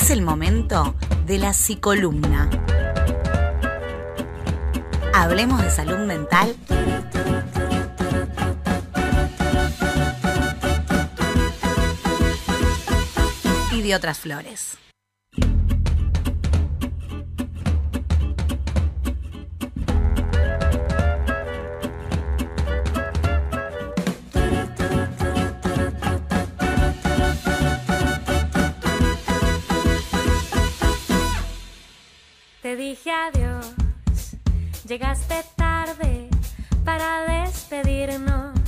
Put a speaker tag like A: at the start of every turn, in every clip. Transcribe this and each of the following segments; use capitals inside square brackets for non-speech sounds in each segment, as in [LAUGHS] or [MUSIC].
A: Es el momento de la psicolumna. Hablemos de salud mental. Y de otras flores.
B: Te dije adiós, llegaste tarde para despedirnos.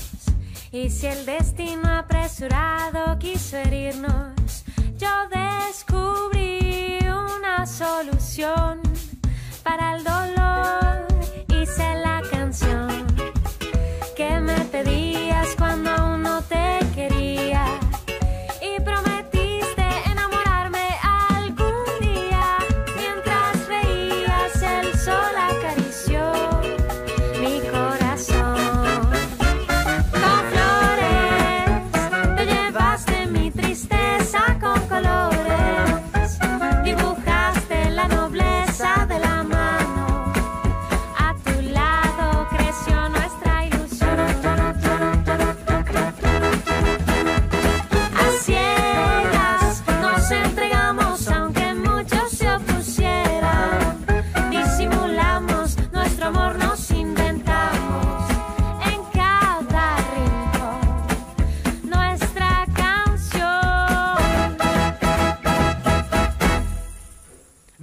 B: Y si el destino apresurado quiso herirnos, yo descubrí una solución para el dolor.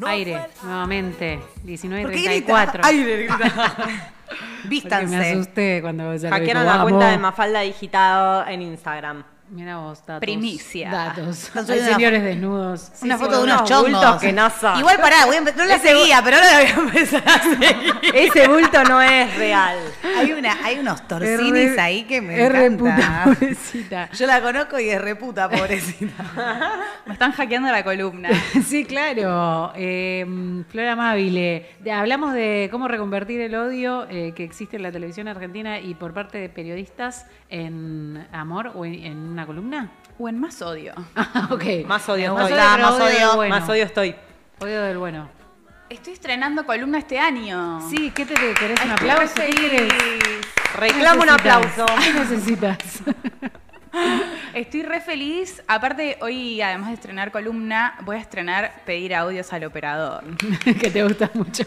C: Aire, nuevamente, 19 y
D: ¿Por qué
C: 34.
D: grita? Aire, grita. [LAUGHS]
C: Porque me
D: Vístanse.
C: asusté cuando ya lo
E: Hackearon
C: dijo,
E: la cuenta de Mafalda Digitado en Instagram.
C: Mira vos, datos.
F: Primicia.
C: Datos. Hay
D: una-
C: señores desnudos.
D: Una
E: sí,
D: foto de
E: unos
D: unos chongos.
E: bultos que NASA.
D: Igual pará, voy a no la seguía, pero ahora la voy a empezar a seguir.
E: Ese bulto no es real.
D: Hay, una, hay unos torcinis ahí que me encanta.
C: puta, [LAUGHS] pobrecita.
D: Yo la conozco y es reputa, pobrecita. [LAUGHS]
F: Me están hackeando la columna. [LAUGHS]
C: Sí, claro. Eh, Flora Amabile, de- hablamos de cómo reconvertir el odio eh, que existe en la televisión argentina y por parte de periodistas en amor o en, en una columna.
F: O en más odio. [LAUGHS]
C: Ah, ok.
E: Más odio
C: Más
E: estoy.
C: odio,
D: Más
C: odio del
D: odio,
C: bueno.
E: Más odio estoy.
C: Odio del bueno.
F: Estoy estrenando columna este año.
C: Sí, ¿qué te querés? ¿Un
F: Estoy
C: aplauso? ¿Qué querés?
E: Reclamo un aplauso.
C: ¿Qué necesitas? [LAUGHS]
F: Estoy re feliz. Aparte, hoy, además de estrenar columna, voy a estrenar pedir audios al operador. [LAUGHS]
C: que te gusta mucho.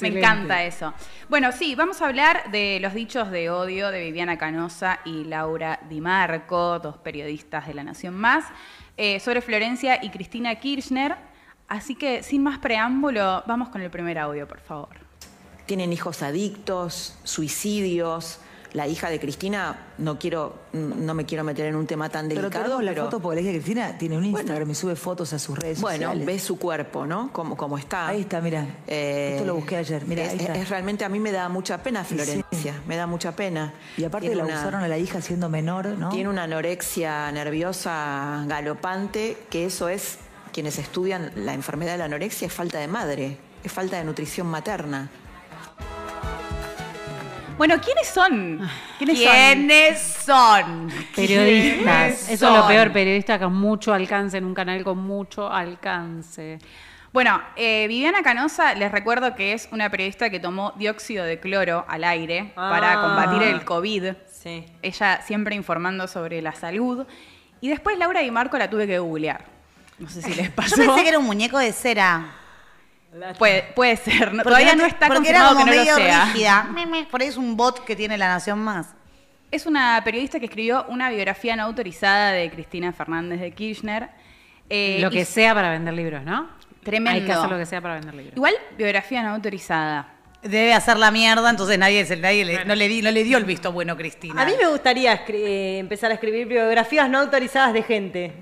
F: Me encanta eso. Bueno, sí, vamos a hablar de los dichos de odio de Viviana Canosa y Laura Di Marco, dos periodistas de La Nación Más, eh, sobre Florencia y Cristina Kirchner. Así que, sin más preámbulo, vamos con el primer audio, por favor.
G: tienen hijos adictos, suicidios. La hija de Cristina, no quiero, no me quiero meter en un tema tan
H: Pero
G: delicado,
H: la
G: pero
H: foto porque la hija de Cristina tiene un
G: Bueno.
H: Instagram y sube fotos a sus redes
G: bueno,
H: sociales.
G: ve su cuerpo, ¿no? Como, como está.
H: Ahí está, mira.
G: Eh,
H: Esto lo busqué ayer. Mira,
G: es,
H: ahí está.
G: es realmente a mí me da mucha pena Florencia, me da mucha pena.
H: Y aparte
G: Tiene
H: la
G: una-
H: abusaron a la hija siendo menor, ¿no?
G: Tiene una anorexia nerviosa galopante, que eso es, quienes estudian la enfermedad de la anorexia, es falta de madre, es falta de nutrición materna.
F: Bueno, ¿quiénes son? ¿Quiénes,
D: ¿Quiénes son?
C: Periodistas.
D: ¿Quiénes
C: Eso es lo peor, periodistas con mucho alcance en un canal con mucho alcance.
F: Bueno, eh, Viviana Canosa, les recuerdo que es una periodista que tomó dióxido de cloro al aire para
E: Ah.
F: combatir el COVID.
E: Sí.
F: Ella siempre informando sobre la salud. Y después Laura Di Marco la tuve que googlear. No sé si les pasó.
D: Yo pensé que era un muñeco de cera.
F: Puede, puede ser. no- todavía
D: no
F: está
D: porque era
F: confirmado
D: como
F: que no
D: medio
F: lo sea.
D: rígida. Por ahí es un bot que tiene La Nación Más.
F: Es una periodista que escribió una biografía no autorizada de Cristina Fernández de Kirchner. Eh,
C: lo que
F: y-
C: sea para vender libros, ¿no?
F: Tremendo.
C: Hay que hacer lo que sea para vender libros.
F: Igual, biografía no autorizada.
D: Debe hacer la mierda, entonces nadie, se- nadie le- no, le di- no le dio el visto bueno a Cristina.
E: A mí me gustaría eh, empezar a escribir biografías no autorizadas de gente.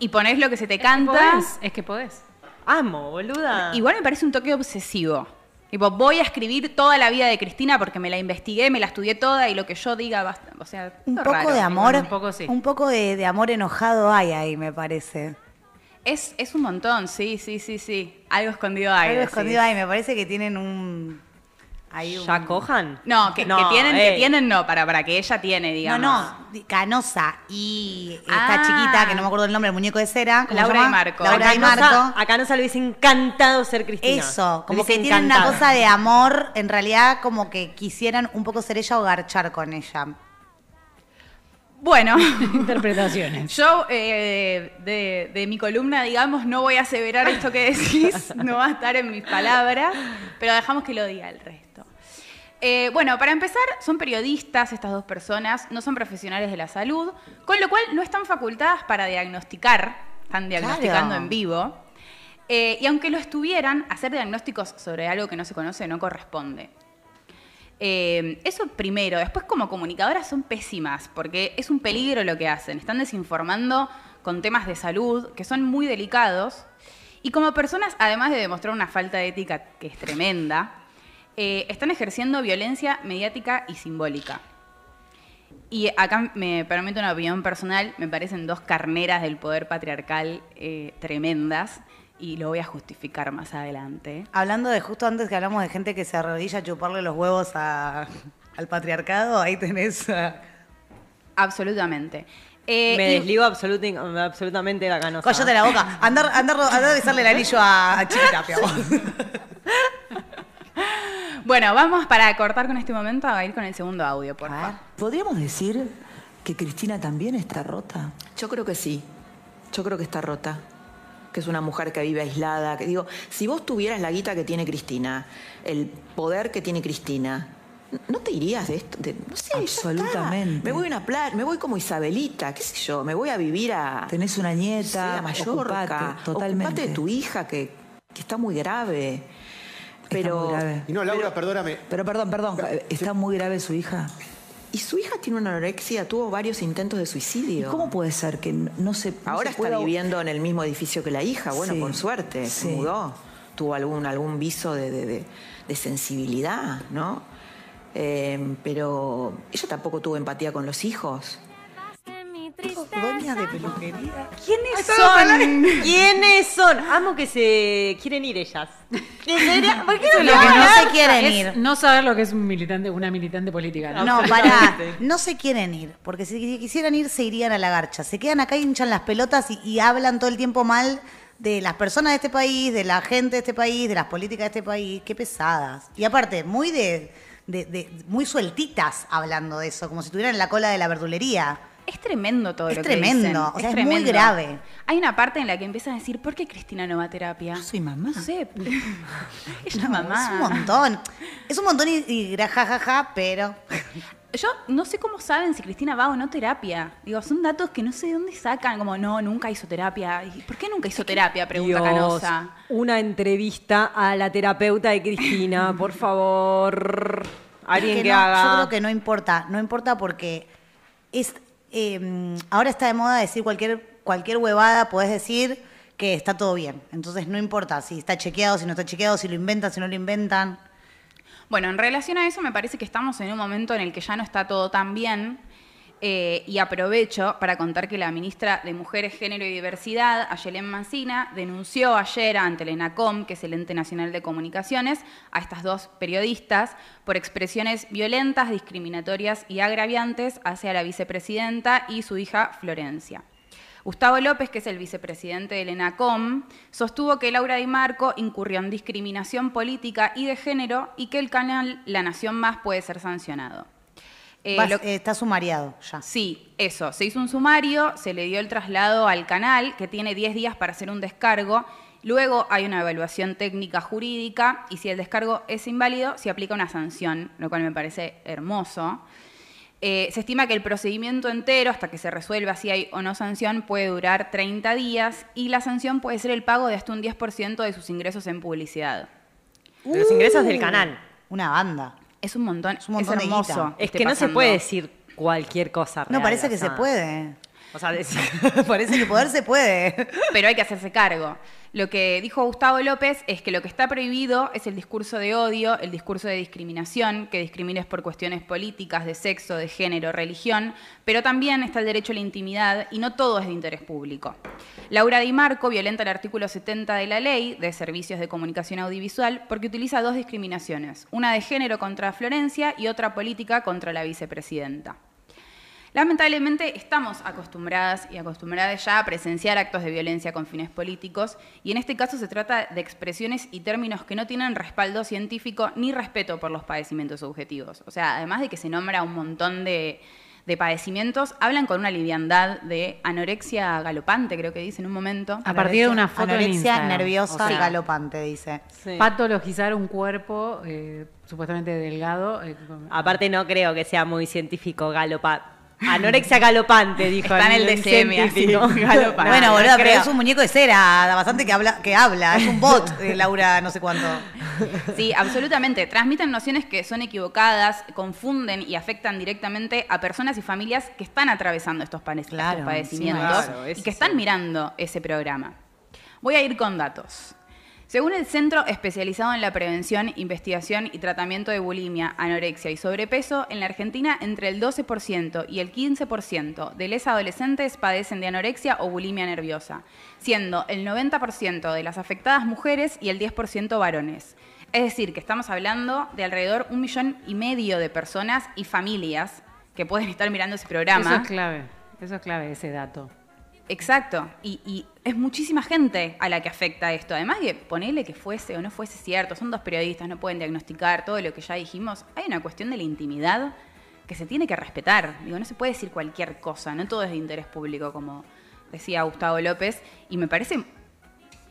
F: Y ponés lo que se te
C: Es que
F: canta.
C: podés, es que podés.
E: Amo, boluda.
F: Igual me parece un toque obsesivo. Tipo, voy a escribir toda la vida de Cristina porque me la investigué, me la estudié toda y lo que yo diga basta. O sea,
D: Un poco
F: raro.
D: de amor,
C: un poco sí.
D: un poco de, de amor enojado hay ahí, me parece.
F: Es, es un montón, sí, sí, sí, sí. Algo escondido hay.
D: Algo escondido ahí, me parece que tienen un...
A: Hay un-
E: ¿Ya cojan?
F: No, que, que
E: No,
F: tienen, que
E: ey.
F: tienen no, para, para que ella tiene,
A: No,
F: digamos.
A: no, di- Canosa y esta
F: Ah.
A: chiquita, que no me acuerdo el nombre, el muñeco de cera. ¿cómo
F: Laura y Marco.
A: Laura
E: a
A: y
E: Canosa,
A: Marco.
E: a Canosa le hubiese encantado ser Cristina.
A: Eso, como que tienen una cosa de amor, en realidad como que quisieran un poco ser ella o garchar con ella.
F: Bueno, [LAUGHS]
C: Interpretaciones.
F: yo eh, de, de mi columna, digamos, no voy a aseverar esto que decís, [LAUGHS] no va a estar en mis palabras, pero dejamos que lo diga el resto. Eh, bueno, para empezar, son periodistas estas dos personas, no son profesionales de la salud, con lo cual no están facultadas para diagnosticar, están diagnosticando
A: Claro.
F: en vivo. Eh, y aunque lo estuvieran, hacer diagnósticos sobre algo que no se conoce no corresponde. Eh, eso primero. Después, como comunicadoras, son pésimas, porque es un peligro lo que hacen. Están desinformando con temas de salud que son muy delicados. Y como personas, además de demostrar una falta de ética que es tremenda, eh, están ejerciendo violencia mediática y simbólica. Y acá me permito una opinión personal, me parecen dos carneras del poder patriarcal eh, tremendas y lo voy a justificar más adelante.
A: Hablando de justo antes que hablamos de gente que se arrodilla a chuparle los huevos a- al patriarcado, ahí tenés a...
F: Absolutamente. Eh,
E: Me
F: y-
E: desligo absolutamente de la Canosa.
A: Cállate la boca. Andar, andar, andar a besarle el anillo a, a Chiquitapia. vos. [LAUGHS]
F: Bueno, vamos para cortar con este momento a ir con el segundo audio, por favor.
H: ¿Podríamos decir que Cristina también está rota?
G: Yo creo que sí. Yo creo que está rota. Que es una mujer que vive aislada. Que digo, si vos tuvieras la guita que tiene Cristina, el poder que tiene Cristina, ¿no te irías de esto? De- no sé, ya está.
H: Absolutamente.
G: Me voy a una playa, me voy como Isabelita, qué sé yo, me voy a vivir a.
H: Tenés una
G: sí,
H: nieta,
G: a Mallorca.
H: ocupate, totalmente.
G: Ocupate de tu hija que, que está muy grave. Pero.
H: muy grave.
I: Y no, Laura, perdóname.
H: Pero perdón, perdón, ¿está muy grave su hija?
G: Y su hija tiene una anorexia, tuvo varios intentos de
H: ¿Y
G: suicidio.
H: cómo puede ser que no se no
G: Ahora
H: se
G: está viviendo en el mismo edificio que la hija, bueno,
H: Sí,
G: por suerte, se mudó. Tuvo algún, algún viso de, de- de- de sensibilidad, ¿no? Eh, pero ella tampoco tuvo empatía con los hijos.
A: De peluquería.
E: ¿Quiénes son? ¿Quiénes son? Amo que se quieren ir ellas. ¿En serio? ¿Por qué no
C: lo que
A: no
C: no
A: se quieren
C: es
A: ir.
C: No saber lo que es un militante, una militante política. ¿no?
A: No, para,
E: Absolutamente.
A: no se quieren ir, porque si quisieran ir se irían a la garcha. Se quedan acá y hinchan las pelotas y, y hablan todo el tiempo mal de las personas de este país, de la gente de este país, de las políticas de este país. Qué pesadas. Y aparte, muy de, de- de- muy sueltitas hablando de eso, como si estuvieran en la cola de la verdulería.
F: Es tremendo todo
A: Es
F: lo que
A: tremendo,
F: dicen.
A: o sea, es muy grave.
F: Hay una parte en la que empiezan a decir, ¿por qué Cristina no va a terapia?
A: Yo soy mamá.
F: No sé. [LAUGHS] Ella
A: No,
F: mamá.
A: Es un montón. Es un montón y, y gra- ja, ja, ja, pero [LAUGHS]
F: Yo no sé cómo saben si Cristina va o no terapia. Digo, son datos que no sé de dónde sacan. Como, no, nunca hizo terapia. ¿Y ¿Por qué nunca hizo terapia? Pregunta
E: Dios,
F: Canosa.
E: una entrevista a la terapeuta de Cristina, [LAUGHS] por favor. Alguien que,
A: que no,
E: haga.
A: Yo creo que no importa, no importa porque es eh, ahora está de moda decir cualquier, cualquier huevada, podés decir que está todo bien. Entonces no importa si está chequeado, si no está chequeado, si lo inventan, si no lo inventan.
F: Bueno, en relación a eso me parece que estamos en un momento en el que ya no está todo tan bien eh, y aprovecho para contar que la ministra de Mujeres, Género y Diversidad, Ayelen Mancina, denunció ayer ante el ENACOM, que es el Ente Nacional de Comunicaciones, a estas dos periodistas por expresiones violentas, discriminatorias y agraviantes hacia la vicepresidenta y su hija Florencia. Gustavo López, que es el vicepresidente del ENACOM, sostuvo que Laura Di Marco incurrió en discriminación política y de género y que el canal La Nación Más puede ser sancionado. Eh,
A: Vas-
F: lo-
A: eh, está sumariado ya.
F: Sí, eso. Se hizo un sumario, se le dio el traslado al canal, que tiene 10 días para hacer un descargo. Luego hay una evaluación técnica jurídica y si el descargo es inválido, se aplica una sanción, lo cual me parece hermoso. Eh, se estima que el procedimiento entero, hasta que se resuelva si hay o no sanción, puede durar 30 días y la sanción puede ser el pago de hasta un 10% de sus ingresos en publicidad.
E: De los ingresos del canal.
A: Una banda.
F: Es un montón, es,
A: un montón de
F: hermoso.
A: guita.
E: Es que no se puede decir cualquier cosa.
A: No, parece que
E: o sea,
A: se puede.
E: O sea, decir- [LAUGHS]
A: parece que poder se puede.
F: pero hay que hacerse cargo. Lo que dijo Gustavo López es que lo que está prohibido es el discurso de odio, el discurso de discriminación, que discrimines por cuestiones políticas, de sexo, de género, religión, pero también está el derecho a la intimidad y no todo es de interés público. Laura Di Marco violenta el artículo 70 de la Ley de Servicios de Comunicación Audiovisual porque utiliza dos discriminaciones, una de género contra Florencia y otra política contra la vicepresidenta. Lamentablemente estamos acostumbradas y acostumbradas ya a presenciar actos de violencia con fines políticos y en este caso se trata de expresiones y términos que no tienen respaldo científico ni respeto por los padecimientos subjetivos. O sea, además de que se nombra un montón de, de padecimientos, hablan con una liviandad de anorexia galopante, creo que dice en un momento.
C: A partir de una foto en
A: Anorexia
C: Instagram.
A: nerviosa
C: O sea,
A: galopante, dice.
C: Patologizar un cuerpo eh, supuestamente delgado. eh,
E: Aparte no creo que sea muy científico galopa. Anorexia galopante, dijo.
F: Está en el DCM. [LAUGHS]
E: Galopante.
A: bueno,
E: No
A: boludo, pero
E: creo.
A: es un muñeco de cera, bastante que habla, que habla. Es un bot, [LAUGHS] eh, Laura, no sé cuánto.
F: Sí, absolutamente. Transmiten nociones que son equivocadas, confunden y afectan directamente a personas y familias que están atravesando estos, pane- estos
A: Claro,
F: padecimientos
E: sí, claro,
F: y que están
E: sí.
F: mirando ese programa. Voy a ir con datos. Según el Centro Especializado en la Prevención, Investigación y Tratamiento de Bulimia, Anorexia y Sobrepeso, en la Argentina entre el 12% y el 15% de los adolescentes padecen de anorexia o bulimia nerviosa, siendo el 90% de las afectadas mujeres y el 10% varones. Es decir, que estamos hablando de alrededor un millón y medio de personas y familias que pueden estar mirando ese programa.
C: Eso es clave. Eso es clave, ese dato.
F: Exacto, y, y es muchísima gente a la que afecta esto. Además que ponele que fuese o no fuese cierto, son dos periodistas, no pueden diagnosticar todo lo que ya dijimos. Hay una cuestión de la intimidad que se tiene que respetar. Digo, no se puede decir cualquier cosa, no todo es de interés público, como decía Gustavo López, y me parece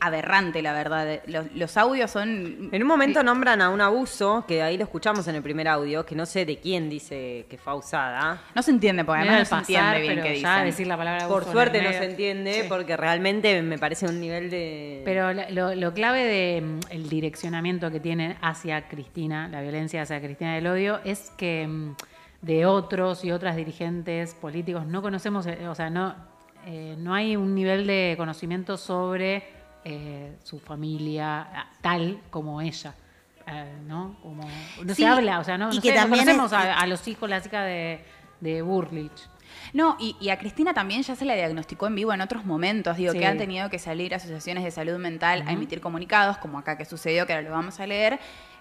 F: aberrante, la verdad. Los, los audios son...
E: En un momento nombran a un abuso, que ahí lo escuchamos en el primer audio, que no sé de quién dice que fue usada.
F: No se entiende, porque además no
C: al
F: se
C: pasar,
F: entiende bien qué dicen.
C: decir la palabra
E: Por
C: abuso en
E: suerte no se entiende,
C: Sí.
E: porque realmente me parece un nivel de...
C: Pero lo, lo clave del direccionamiento que tienen hacia Cristina, la violencia hacia Cristina del odio, es que mm, de otros y otras dirigentes políticos no conocemos, eh, o sea, no, eh, no hay un nivel de conocimiento sobre eh, su familia tal como ella. eh, ¿no? Como, no
A: Sí,
C: se habla, o sea, no,
A: y
C: no
A: que
C: sé, no
A: también
C: conocemos
A: es-
C: a, a los hijos, las hijas de, de Burlich.
F: No, y, y a Cristina también ya se la diagnosticó en vivo en otros momentos. Digo,
C: Sí.
F: que han tenido que salir asociaciones de salud mental a emitir comunicados, como acá que sucedió, que ahora lo vamos a leer.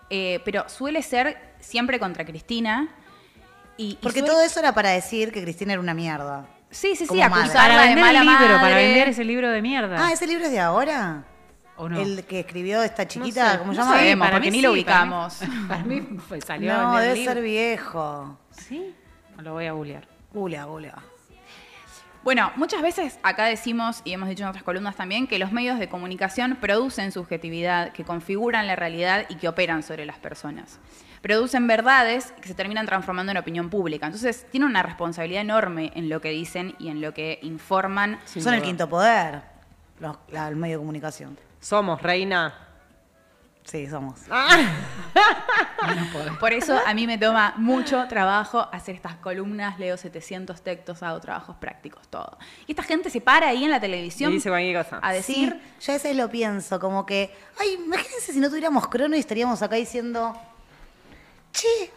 F: Eh, pero suele ser siempre contra Cristina. Y, y
A: Porque
F: suele-
A: todo eso era para decir que Cristina era una mierda.
F: Sí, sí, sí, acusarla
C: Para
F: de
C: vender
F: mala
C: el libro, para vender ese libro de mierda.
A: Ah, ¿ese libro es de ahora?
C: ¿O no?
A: El que escribió esta chiquita,
C: sé,
A: ¿cómo se
F: no
A: llama?
F: sabemos,
C: para
F: porque
C: mí
F: ni lo
C: sí, para mí-
F: ubicamos. [LAUGHS]
C: Para mí, fue- salió
A: No, debe
C: libro.
A: ser viejo.
C: ¿Sí? Lo voy a googlear.
A: Gulea, gulea.
F: Bueno, muchas veces acá decimos, y hemos dicho en otras columnas también, que los medios de comunicación producen subjetividad, que configuran la realidad y que operan sobre las personas. Producen verdades que se terminan transformando en opinión pública. Entonces, tienen una responsabilidad enorme en lo que dicen y en lo que informan.
A: Son el quinto poder, los, la- el medio de comunicación.
E: Somos, reina.
A: Sí, somos.
F: Por eso a mí me toma mucho trabajo hacer estas columnas, leo 700 textos, hago trabajos prácticos, todo. Y esta gente se para ahí en la televisión
E: Y dice cualquier cosa.
F: a decir...
A: Sí, yo a veces lo pienso, como que, ay, imagínense si no tuviéramos crono y estaríamos acá diciendo, che,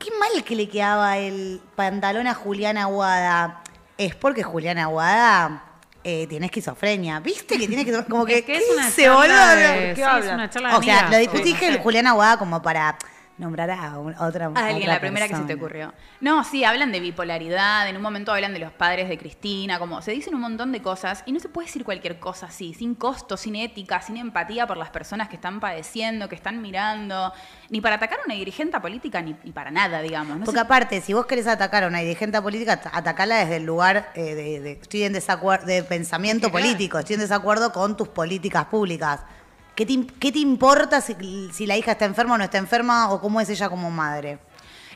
A: qué mal que le quedaba el pantalón a Juliana Aguada. Es porque Juliana Aguada eh, tiene esquizofrenia. ¿Viste que tiene que como que,
C: Es que es
A: ¿qué
C: una
A: dice,
C: charla
A: boludo?
C: de-
E: ¿Qué
C: sí,
E: habla?
C: es una charla de
A: O sea,
C: amigas.
A: lo dije
C: no sé.
A: Juliana Aguada como para nombrar a, un- a otra
F: A alguien, la primera que se te ocurrió. No, sí, hablan de bipolaridad, en un momento hablan de los padres de Cristina, como se dicen un montón de cosas y no se puede decir cualquier cosa así, sin costo, sin ética, sin empatía por las personas que están padeciendo, que están mirando, ni para atacar a una dirigente política, ni, ni para nada, digamos. No
A: Porque aparte, si vos querés atacar a una dirigente política, at- atacala desde el lugar eh, de, de- estoy en desacuerdo de pensamiento
C: Claro.
A: político, estoy en desacuerdo con tus políticas públicas. ¿Qué te, qué te importa si, si la hija está enferma o no está enferma o cómo es ella como madre?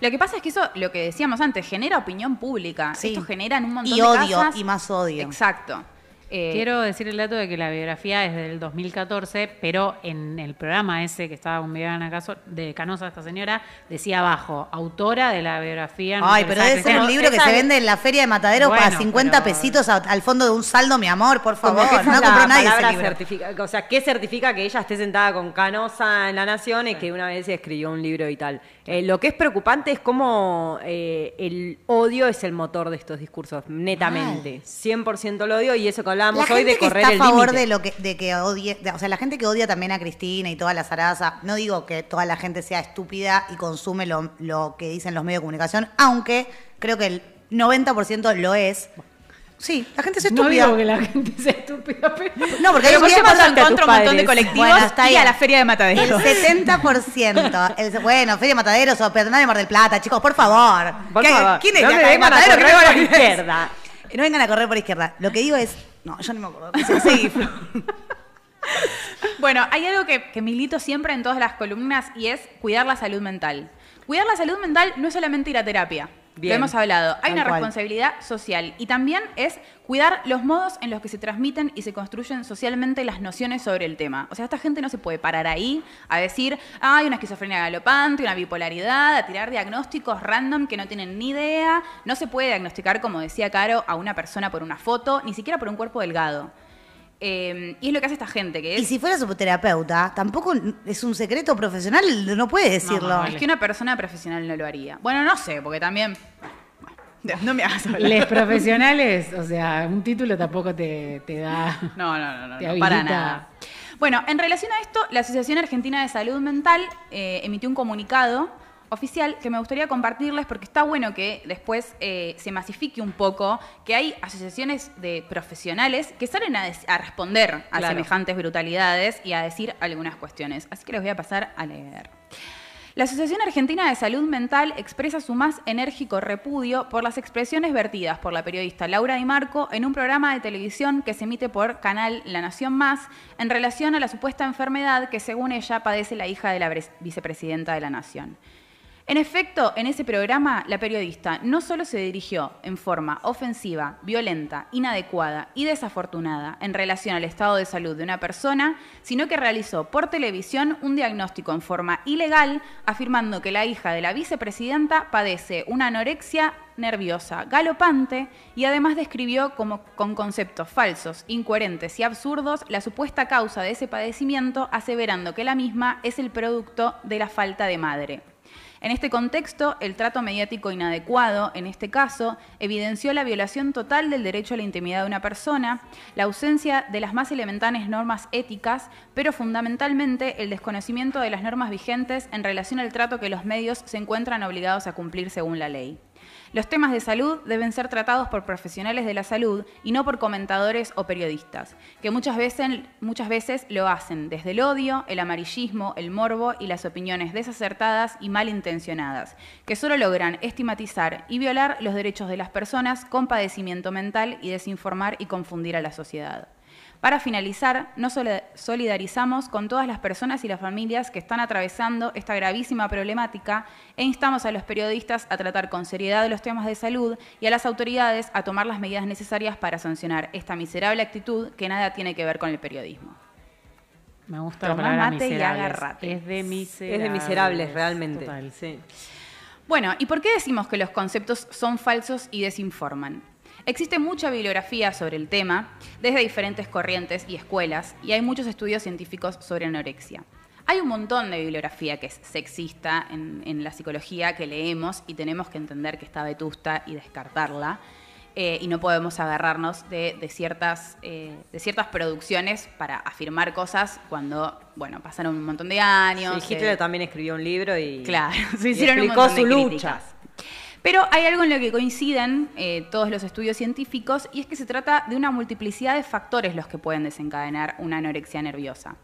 F: Lo que pasa es que eso, lo que decíamos antes, genera opinión pública.
A: Sí.
F: Esto genera en un montón
A: Y
F: de
A: odio,
F: casas-
A: y más odio.
F: Exacto. Eh,
C: Quiero decir el dato de que la biografía es del 2014, pero en el programa ese que estaba con Viviana Caso- de Canosa, esta señora, decía abajo, autora de la biografía.
A: Ay, pero debe ser un libro que se vende en la feria de Mataderos
C: Bueno,
A: para 50
C: pero-
A: pesitos a- al fondo de un saldo, mi amor, por favor. No
E: la
A: compró nadie ese libro.
E: certifica- o sea, ¿qué certifica que ella esté sentada con Canosa en La Nación y que una vez escribió un libro y tal? Eh, lo que es preocupante es cómo eh, el odio es el motor de estos discursos, netamente. 100% el odio y eso que hablábamos
A: La
E: hoy de
A: que
E: correr
A: está a favor de lo que de que odie, de- o sea, la gente que odia también a Cristina y toda la zaraza, no digo que toda la gente sea estúpida y consume lo, lo que dicen los medios de comunicación, aunque creo que el 90% lo es. Sí, la gente es
C: No
A: estúpida.
C: digo que la gente sea estúpida, pero...
A: No, porque hay un
F: vas en contra un montón de colectivos
A: Bueno, está
F: y a la feria de Mataderos.
A: El 70%. El, bueno, Feria de Mataderos o Pedernal de Mar del Plata, chicos, por favor.
E: Por
A: ¿Qué-
E: favor,
A: ¿Quién es
E: no
A: de
E: me
A: acá de
E: vengan a
A: Mataderos?
E: correr
A: ¿Qué
E: por la izquierda.
A: No vengan a correr por izquierda. Lo que digo es. No, yo no me acuerdo. Sí. [LAUGHS]
F: Bueno, hay algo que, que milito siempre en todas las columnas y es cuidar la salud mental. Cuidar la salud mental no es solamente ir a terapia.
E: Bien.
F: Lo hemos hablado. Hay una
A: cual.
F: responsabilidad social y también es cuidar los modos en los que se transmiten y se construyen socialmente las nociones sobre el tema. O sea, esta gente no se puede parar ahí a decir, hay una esquizofrenia galopante, una bipolaridad, a tirar diagnósticos random que no tienen ni idea. No se puede diagnosticar, como decía Caro, a una persona por una foto, ni siquiera por un cuerpo delgado. Eh, y es lo que hace esta gente, que es...
A: Y si fuera su terapeuta, tampoco es un secreto profesional, no puede decirlo.
C: No,
F: Es que una persona profesional no lo haría. Bueno, no sé, porque también. bueno, No me hagas hablar.
C: Les profesionales, o sea, un título tampoco te, te da...
F: No, no, no, no,
C: Te
F: no, para nada. Bueno, en relación a esto, la Asociación Argentina de Salud Mental eh, emitió un comunicado oficial que me gustaría compartirles porque está bueno que después eh, se masifique un poco que hay asociaciones de profesionales que salen a, responder a
E: Claro.
F: semejantes brutalidades y a decir algunas cuestiones. Así que les voy a pasar a leer. La Asociación Argentina de Salud Mental expresa su más enérgico repudio por las expresiones vertidas por la periodista Laura Di Marco en un programa de televisión que se emite por canal La Nación Más en relación a la supuesta enfermedad que según ella padece la hija de la pres- vicepresidenta de la Nación. En efecto, en ese programa, la periodista no solo se dirigió en forma ofensiva, violenta, inadecuada y desafortunada en relación al estado de salud de una persona, sino que realizó por televisión un diagnóstico en forma ilegal, afirmando que la hija de la vicepresidenta padece una anorexia nerviosa galopante y además describió como con conceptos falsos, incoherentes y absurdos la supuesta causa de ese padecimiento, aseverando que la misma es el producto de la falta de madre. En este contexto, el trato mediático inadecuado, en este caso, evidenció la violación total del derecho a la intimidad de una persona, la ausencia de las más elementales normas éticas, pero fundamentalmente el desconocimiento de las normas vigentes en relación al trato que los medios se encuentran obligados a cumplir según la ley. Los temas de salud deben ser tratados por profesionales de la salud y no por comentadores o periodistas, que muchas veces, lo hacen desde el odio, el amarillismo, el morbo y las opiniones desacertadas y malintencionadas, que solo logran estigmatizar y violar los derechos de las personas con padecimiento mental y desinformar y confundir a la sociedad. Para finalizar, nos soli- solidarizamos con todas las personas y las familias que están atravesando esta gravísima problemática e instamos a los periodistas a tratar con seriedad los temas de salud y a las autoridades a tomar las medidas necesarias para sancionar esta miserable actitud que nada tiene que ver con el periodismo.
C: Me gusta
F: Tomá
C: la palabra
F: mate y agárrate.
C: Es de miserables.
E: Es de miserables, realmente.
C: Total.
E: Sí.
F: Bueno, ¿y por qué decimos que los conceptos son falsos y desinforman? Existe mucha bibliografía sobre el tema, desde diferentes corrientes y escuelas, y hay muchos estudios científicos sobre anorexia. Hay un montón de bibliografía que es sexista en, en la psicología que leemos y tenemos que entender que está vetusta y descartarla. eh, y no podemos agarrarnos de, de ciertas, eh, de ciertas producciones para afirmar cosas cuando, bueno, pasaron un montón de años.
E: Sí,
F: eh,
E: Hitler también escribió un libro y,
F: Claro, [LAUGHS] se
E: y
F: hicieron un montón de
E: su lucha.
F: críticas. Pero hay algo en lo que coinciden eh, todos los estudios científicos y es que se trata de una multiplicidad de factores los que pueden desencadenar una anorexia nerviosa.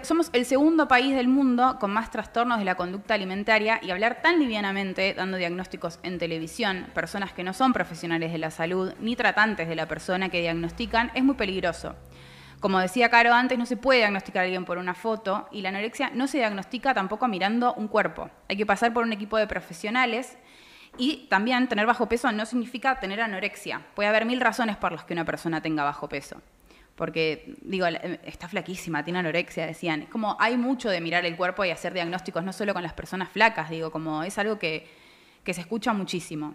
F: Somos el segundo país del mundo con más trastornos de la conducta alimentaria y hablar tan livianamente, dando diagnósticos en televisión, personas que no son profesionales de la salud ni tratantes de la persona que diagnostican, es muy peligroso. Como decía Caro antes, no se puede diagnosticar a alguien por una foto y la anorexia no se diagnostica tampoco mirando un cuerpo. Hay que pasar por un equipo de profesionales Y también tener bajo peso no significa tener anorexia. Puede haber mil razones por las que una persona tenga bajo peso. Porque, digo, eh, está flaquísima, tiene anorexia, decían. Es como hay mucho de mirar el cuerpo y hacer diagnósticos, no solo con las personas flacas, digo, como es algo que, que se escucha muchísimo.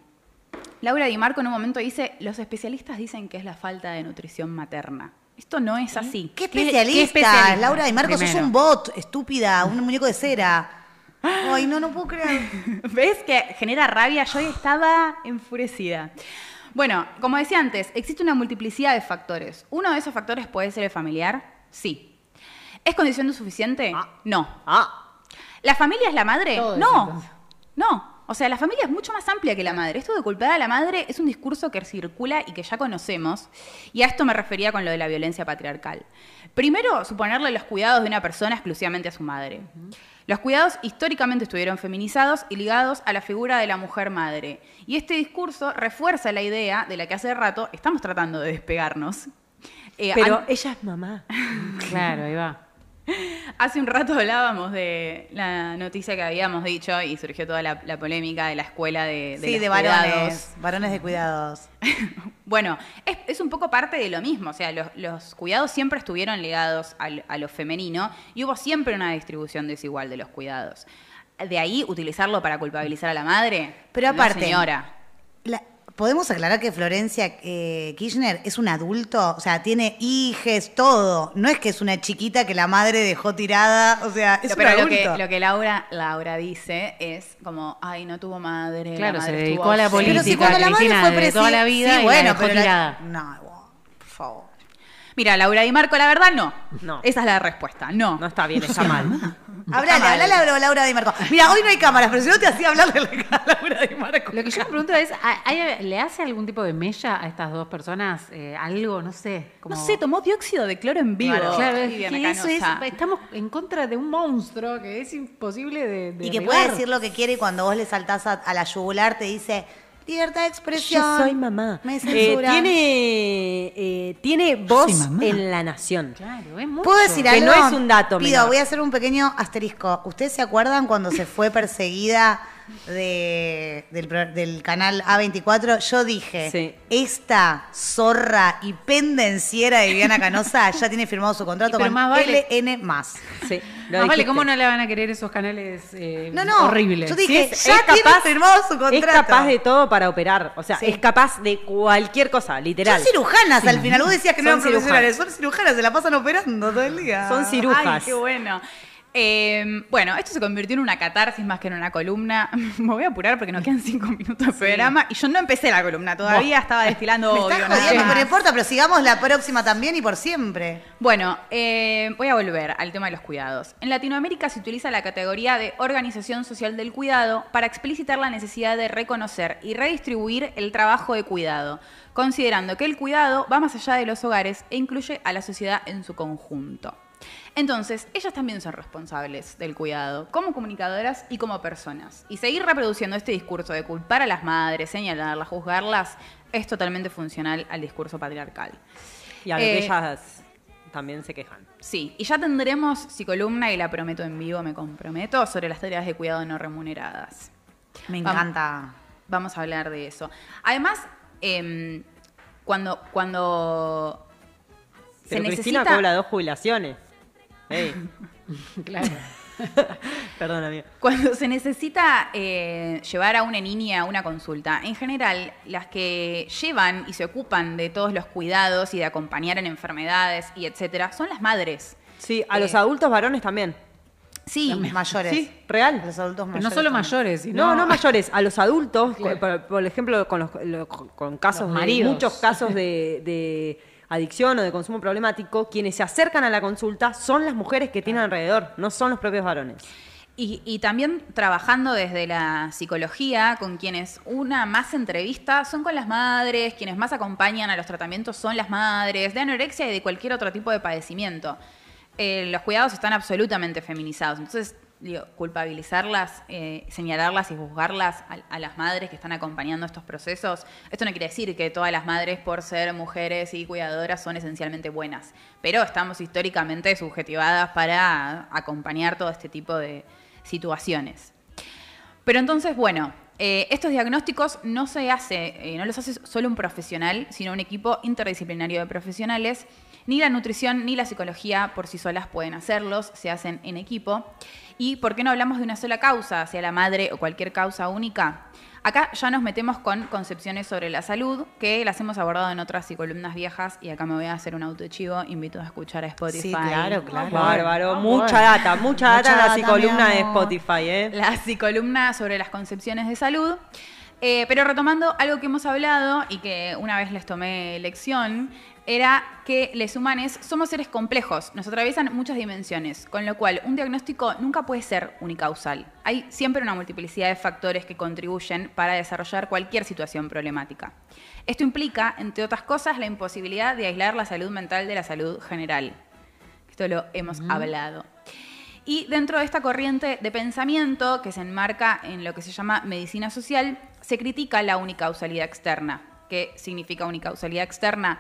F: Laura Di Marco en un momento dice, los especialistas dicen que es la falta de nutrición materna. Esto no es así.
A: ¿Qué
C: ¿Qué-
A: especialista?
C: qué especialista?
A: Laura Di Marco, sos un bot, estúpida, un muñeco de cera. Ay, no, no puedo creer. [LAUGHS]
F: ¿Ves que genera rabia? Yo estaba enfurecida. Bueno, como decía antes, existe una multiplicidad de factores. Uno de esos factores puede ser el familiar, sí. ¿Es condición suficiente? No.
E: Ah,
F: ¿La familia es la madre?
C: Todo
F: no. No. O sea, la familia es mucho más amplia que la madre. Esto de culpar a la madre es un discurso que circula y que ya conocemos. Y a esto me refería con lo de la violencia patriarcal. Primero, suponerle los cuidados de una persona exclusivamente a su madre. Los cuidados históricamente estuvieron feminizados y ligados a la figura de la mujer madre. Y este discurso refuerza la idea de la que hace rato estamos tratando de despegarnos. Eh,
E: pero ella es mamá. [LAUGHS]
C: Claro, ahí va. [LAUGHS]
F: Hace un rato hablábamos de la noticia que habíamos dicho y surgió toda la, la polémica de la escuela de, de
A: sí, de
F: cuidados.
A: varones. Varones de cuidados. [LAUGHS]
F: Bueno, es, es un poco parte de lo mismo. O sea, los, los cuidados siempre estuvieron ligados al- a lo femenino y hubo siempre una distribución desigual de los cuidados. De ahí utilizarlo para culpabilizar a la madre.
A: Pero
F: no,
A: aparte,
F: señora.
A: La- ¿Podemos aclarar que Florencia eh, Kirchner es un adulto? O sea, tiene hijes, todo. No es que es una chiquita que la madre dejó tirada. O sea, es
F: Pero
A: un adulto.
F: que, lo que Laura, Laura dice es como, ay, no tuvo madre. la
C: Claro, se
F: madre
C: dedicó
F: estuvo
C: a la
F: ausente".
A: Pero si
C: política
A: cuando la madre fue presidenta...
C: toda la vida y la dejó tirada.
A: No, por favor.
F: Mira, Laura Di Marco, la verdad, no.
E: No.
F: Esa es la respuesta, no.
E: No está bien, está [LAUGHS] mal.
A: Hablale,
F: mal.
A: hablale a Laura Di Marco. Mira, hoy no hay cámaras, pero si no te hacía hablarle a [LAUGHS] Laura Di Marco.
C: Lo que yo me pregunto es, ¿hay- hay- ¿le hace algún tipo de mella a estas dos personas? Eh, algo, no sé. Como...
F: No sé, tomó dióxido de cloro en vivo.
C: Claro, claro, es
F: Viviana
C: que eso es,
F: Canosa.
C: estamos en contra de un monstruo que es imposible de, de
A: Y que puede decir lo que quiere y cuando vos le saltás a, a la yugular te dice libertad de expresión.
E: Yo soy mamá.
A: Me
E: Eh,
A: censura.
E: tiene, eh, tiene voz en la nación.
C: Claro, es mucho.
A: ¿Puedo decir
E: Que
A: algo?
E: no es un dato
A: Pido,
E: menor.
A: voy a hacer un pequeño asterisco. ¿Ustedes se acuerdan cuando se fue perseguida de, del, pro- del canal A24? Yo dije,
E: Sí.
A: esta zorra y pendenciera de Viviana Canosa ya tiene firmado su contrato [LAUGHS] con
C: más vale-
A: LN+. más.
E: Sí,
C: Más vale. ¿cómo no le van a querer esos canales eh,
A: No, no.
C: horribles?
A: Yo dije,
E: Sí, es-
A: ya
E: es capaz-
A: firmado su contrato.
E: Es capaz de todo para operar. O sea,
A: Sí.
E: es capaz de cualquier cosa, literal.
A: Son cirujanas al final. Vos decías que no eran profesionales. Son cirujanas, se la pasan operando todo el día.
E: Son cirujas.
F: Ay, qué bueno. Eh, bueno, esto se convirtió en una catarsis más que en una columna. [LAUGHS] Me voy a apurar porque nos quedan [LAUGHS] cinco minutos de programa. Y yo no empecé la columna todavía, estaba destilando [LAUGHS]
A: Me
F: odio.
A: estás jodiendo, pero no importa, pero sigamos la próxima también y por siempre.
F: Bueno, eh, voy a volver al tema de los cuidados. En Latinoamérica se utiliza la categoría de organización social del cuidado para explicitar la necesidad de reconocer y redistribuir el trabajo de cuidado, considerando que el cuidado va más allá de los hogares e incluye a la sociedad en su conjunto. Entonces, ellas también son responsables del cuidado, como comunicadoras y como personas. Y seguir reproduciendo este discurso de culpar a las madres, señalarlas, juzgarlas, es totalmente funcional al discurso patriarcal.
E: Y a lo que
F: Eh,
E: ellas también se quejan.
F: Sí, y ya tendremos psicolumna y la prometo en vivo, me comprometo, sobre las tareas de cuidado no remuneradas.
A: Me encanta.
F: Vamos a hablar de eso. Además, em, cuando, cuando se
E: Cristina
F: necesita...
E: cobra dos jubilaciones. [LAUGHS]
C: Claro. [LAUGHS]
E: perdón, amigo.
F: Cuando se necesita eh, llevar a una niña a una consulta, en general, las que llevan y se ocupan de todos los cuidados y de acompañar en enfermedades y etcétera, son las madres.
E: Sí, a
F: Eh,
E: los adultos varones también.
F: Sí,
A: Mayores.
E: Sí, real.
A: Los adultos
C: Pero
A: mayores.
C: no solo
A: también.
C: mayores, sino...
E: No, no [LAUGHS] mayores, a los adultos,
C: Claro.
E: por, por ejemplo, con, los, lo- con casos
C: Los
E: de, muchos casos de, de adicción o de consumo problemático, quienes se acercan a la consulta son las mujeres que tienen alrededor, no son los propios varones.
F: Y, y también trabajando desde la psicología, con quienes una más entrevista son con las madres, quienes más acompañan a los tratamientos son las madres, de anorexia y de cualquier otro tipo de padecimiento. Eh, los cuidados están absolutamente feminizados. Entonces, culpabilizarlas, eh, señalarlas y juzgarlas a, a las madres que están acompañando estos procesos, esto no quiere decir que todas las madres, por ser mujeres y cuidadoras, son esencialmente buenas, pero estamos históricamente subjetivadas para acompañar todo este tipo de situaciones. Pero entonces, bueno, eh, estos diagnósticos no se hace, eh, no los hace solo un profesional, sino un equipo interdisciplinario de profesionales. Ni la nutrición ni la psicología por sí solas pueden hacerlos, se hacen en equipo. ¿Y por qué no hablamos de una sola causa, sea la madre o cualquier causa única? Acá ya nos metemos con concepciones sobre la salud, que las hemos abordado en otras y columnas viejas, y acá me voy a hacer un autochivo, invito a escuchar a Spotify.
A: Sí, claro, claro.
E: Bárbaro, mucha
A: bueno.
E: data, mucha data en la psicolumna de. Spotify, ¿eh?
F: la psicolumna sobre las concepciones de salud. Eh, pero retomando algo que hemos hablado y que una vez les tomé lección, era que los humanos somos seres complejos, nos atraviesan muchas dimensiones, con lo cual un diagnóstico nunca puede ser unicausal. Hay siempre una multiplicidad de factores que contribuyen para desarrollar cualquier situación problemática. Esto implica, entre otras cosas, la imposibilidad de aislar la salud mental de la salud general. Esto lo hemos hablado. Y dentro de esta corriente de pensamiento que se enmarca en lo que se llama medicina social, se critica la unicausalidad externa. ¿Qué significa unicausalidad externa?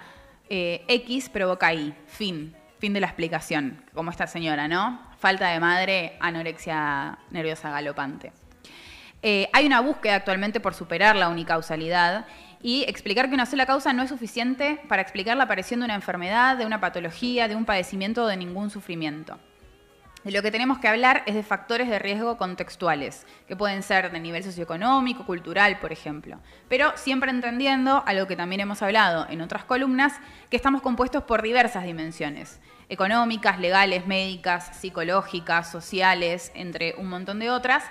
F: Eh, X provoca Y, fin, fin de la explicación, como esta señora, ¿no? Falta de madre, anorexia nerviosa galopante. Eh, hay una búsqueda actualmente por superar la unicausalidad y explicar que una sola causa no es suficiente para explicar la aparición de una enfermedad, de una patología, de un padecimiento o de ningún sufrimiento. De lo que tenemos que hablar es de factores de riesgo contextuales, que pueden ser de nivel socioeconómico, cultural, por ejemplo. Pero siempre entendiendo algo que también hemos hablado en otras columnas, que estamos compuestos por diversas dimensiones, económicas, legales, médicas, psicológicas, sociales, entre un montón de otras,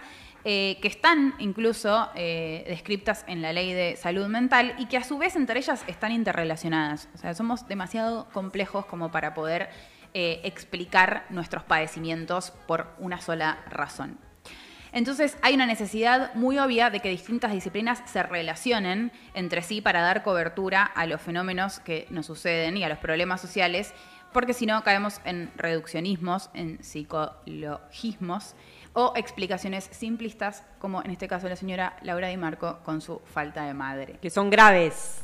F: eh, que están incluso eh, descriptas en la ley de salud mental y que a su vez entre ellas están interrelacionadas. O sea, somos demasiado complejos como para poder eh, explicar nuestros padecimientos por una sola razón. Entonces hay una necesidad muy obvia de que distintas disciplinas se relacionen entre sí para dar cobertura a los fenómenos que nos suceden y a los problemas sociales, porque si no caemos en reduccionismos, en psicologismos o explicaciones simplistas, como en este caso la señora Laura Di Marco con su falta de madre.
E: Que son graves.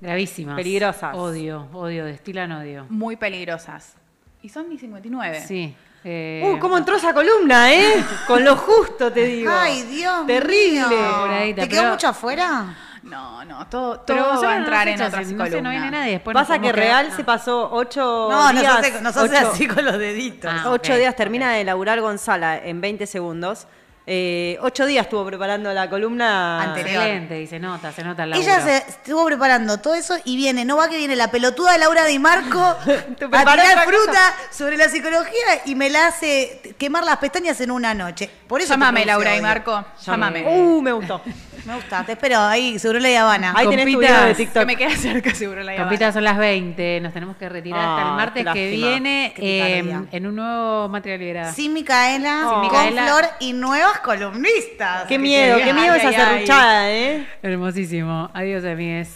C: Gravísimas.
E: Peligrosas.
C: Odio, odio, destilan odio.
F: Muy peligrosas. Y son ni 59.
C: Sí. eh,
E: Uh, ¿cómo entró esa columna, eh? [LAUGHS] Con lo justo, te digo.
A: Ay, Dios
E: Terrible.
A: mío. ¿Te quedó
C: pero-
A: mucho afuera?
F: No, no, todo,
C: pero
F: todo va a entrar en otras
C: no no viene nadie después
E: Pasa que Real se pasó ocho
A: No, nos
E: días.
A: hace, nos hace
E: ocho-
A: así con los deditos.
C: Ah,
E: ocho
C: ok,
E: días termina de laburar Gonzala en 20 segundos. Eh, ocho días estuvo preparando la columna
A: Anterior.
C: Excelente, y se nota, se nota el
A: Ella se estuvo preparando todo eso y viene, no va que viene la pelotuda de Laura Di Marco [LAUGHS] a tirar fruta sobre la psicología y me la hace quemar las pestañas en una noche. Por eso
F: Llámame, Laura y
A: odio.
F: Marco. Llámame.
E: Uh, me gustó.
A: Me gusta, te espero ahí, seguro la Habana.
E: Ahí tenés tu video de
F: Que
E: TikTok.
F: me queda cerca seguro la
C: Compita, son las 20, nos tenemos que retirar hasta
E: Ah,
C: el martes
E: qué
C: que viene eh, en un nuevo material liberado.
A: Sin Micaela,
C: Sin
A: con
C: Micaela.
A: Flor y nuevas columnistas.
E: Qué miedo, qué miedo
F: Ay,
E: esa
F: ay, ay.
E: serruchada, ¿eh?
C: Hermosísimo. Adiós, amigues.